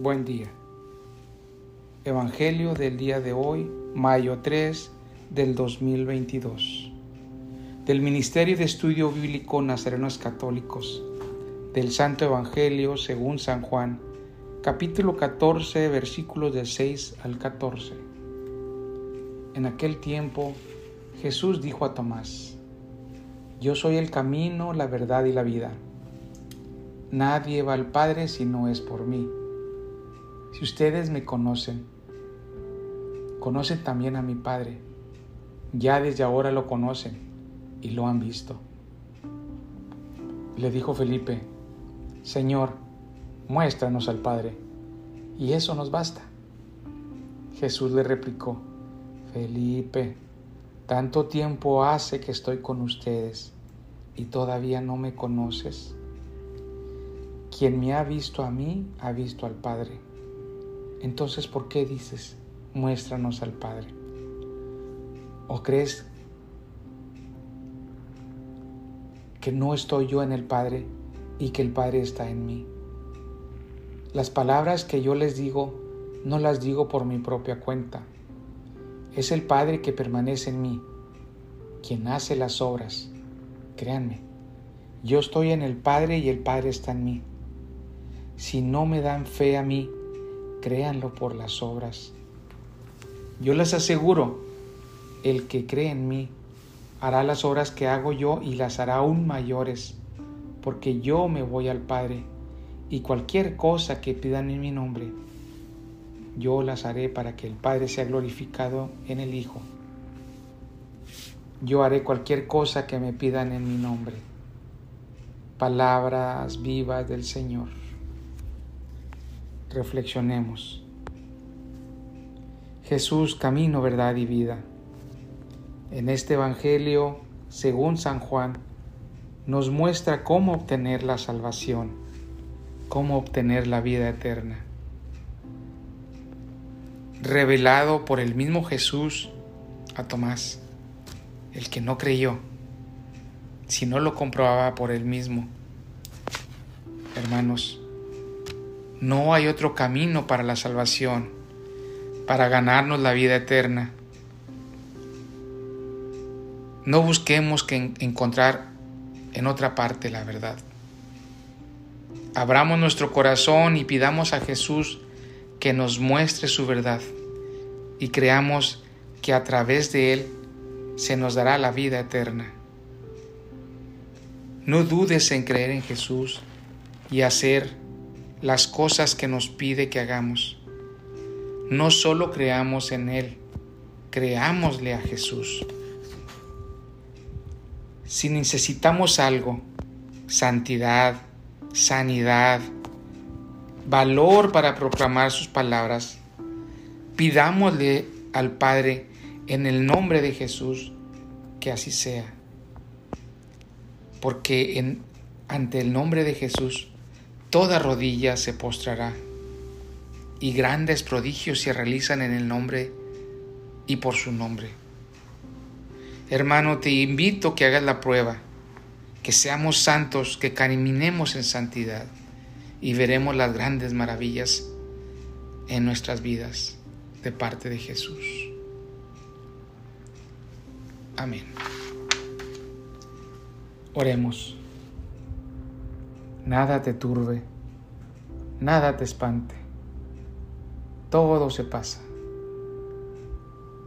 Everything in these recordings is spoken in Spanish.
Buen día. Evangelio del día de hoy, mayo 3 del 2022. Del Ministerio de Estudio Bíblico Nazarenos Católicos. Del Santo Evangelio según San Juan, capítulo 14, versículos del 6 al 14. En aquel tiempo, Jesús dijo a Tomás, Yo soy el camino, la verdad y la vida. Nadie va al Padre si no es por mí. Si ustedes me conocen, conocen también a mi Padre. Ya desde ahora lo conocen y lo han visto. Le dijo Felipe, Señor, muéstranos al Padre, y eso nos basta. Jesús le replicó, Felipe, tanto tiempo hace que estoy con ustedes y todavía no me conoces. Quien me ha visto a mí, ha visto al Padre. Entonces, ¿por qué dices, muéstranos al Padre? ¿O crees que no estoy yo en el Padre y que el Padre está en mí? Las palabras que yo les digo, no las digo por mi propia cuenta. Es el Padre que permanece en mí, quien hace las obras. Créanme, yo estoy en el Padre y el Padre está en mí. Si no me dan fe a mí, créanlo por las obras. Yo les aseguro, el que cree en mí hará las obras que hago yo y las hará aún mayores, porque yo me voy al Padre, y cualquier cosa que pidan en mi nombre, yo las haré para que el Padre sea glorificado en el Hijo. Yo haré cualquier cosa que me pidan en mi nombre. Palabras vivas del Señor reflexionemos. Jesús, camino, verdad y vida. En este Evangelio, según San Juan, nos muestra cómo obtener la salvación, cómo obtener la vida eterna. Revelado por el mismo Jesús a Tomás, el que no creyó, si no lo comprobaba por él mismo. Hermanos, no hay otro camino para la salvación, para ganarnos la vida eterna. No busquemos que encontrar en otra parte la verdad. Abramos nuestro corazón y pidamos a Jesús que nos muestre su verdad y creamos que a través de Él se nos dará la vida eterna. No dudes en creer en Jesús y hacer las cosas que nos pide que hagamos. No solo creamos en Él, creámosle a Jesús. Si necesitamos algo, santidad, sanidad, valor para proclamar sus palabras, pidámosle al Padre en el nombre de Jesús que así sea. Porque en, ante el nombre de Jesús toda rodilla se postrará y grandes prodigios se realizan en el nombre y por su nombre. Hermano, te invito a que hagas la prueba, que seamos santos, que caminemos en santidad y veremos las grandes maravillas en nuestras vidas de parte de Jesús. Amén. Oremos nada te turbe, nada te espante, todo se pasa.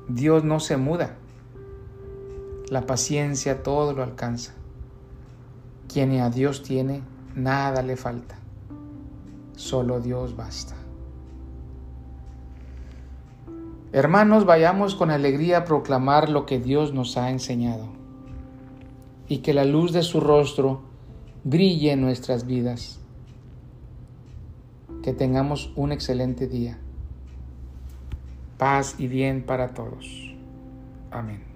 Dios no se muda, la paciencia todo lo alcanza. Quien a Dios tiene, nada le falta, solo Dios basta. Hermanos, vayamos con alegría a proclamar lo que Dios nos ha enseñado y que la luz de su rostro brille en nuestras vidas. Que tengamos un excelente día. Paz y bien para todos. Amén.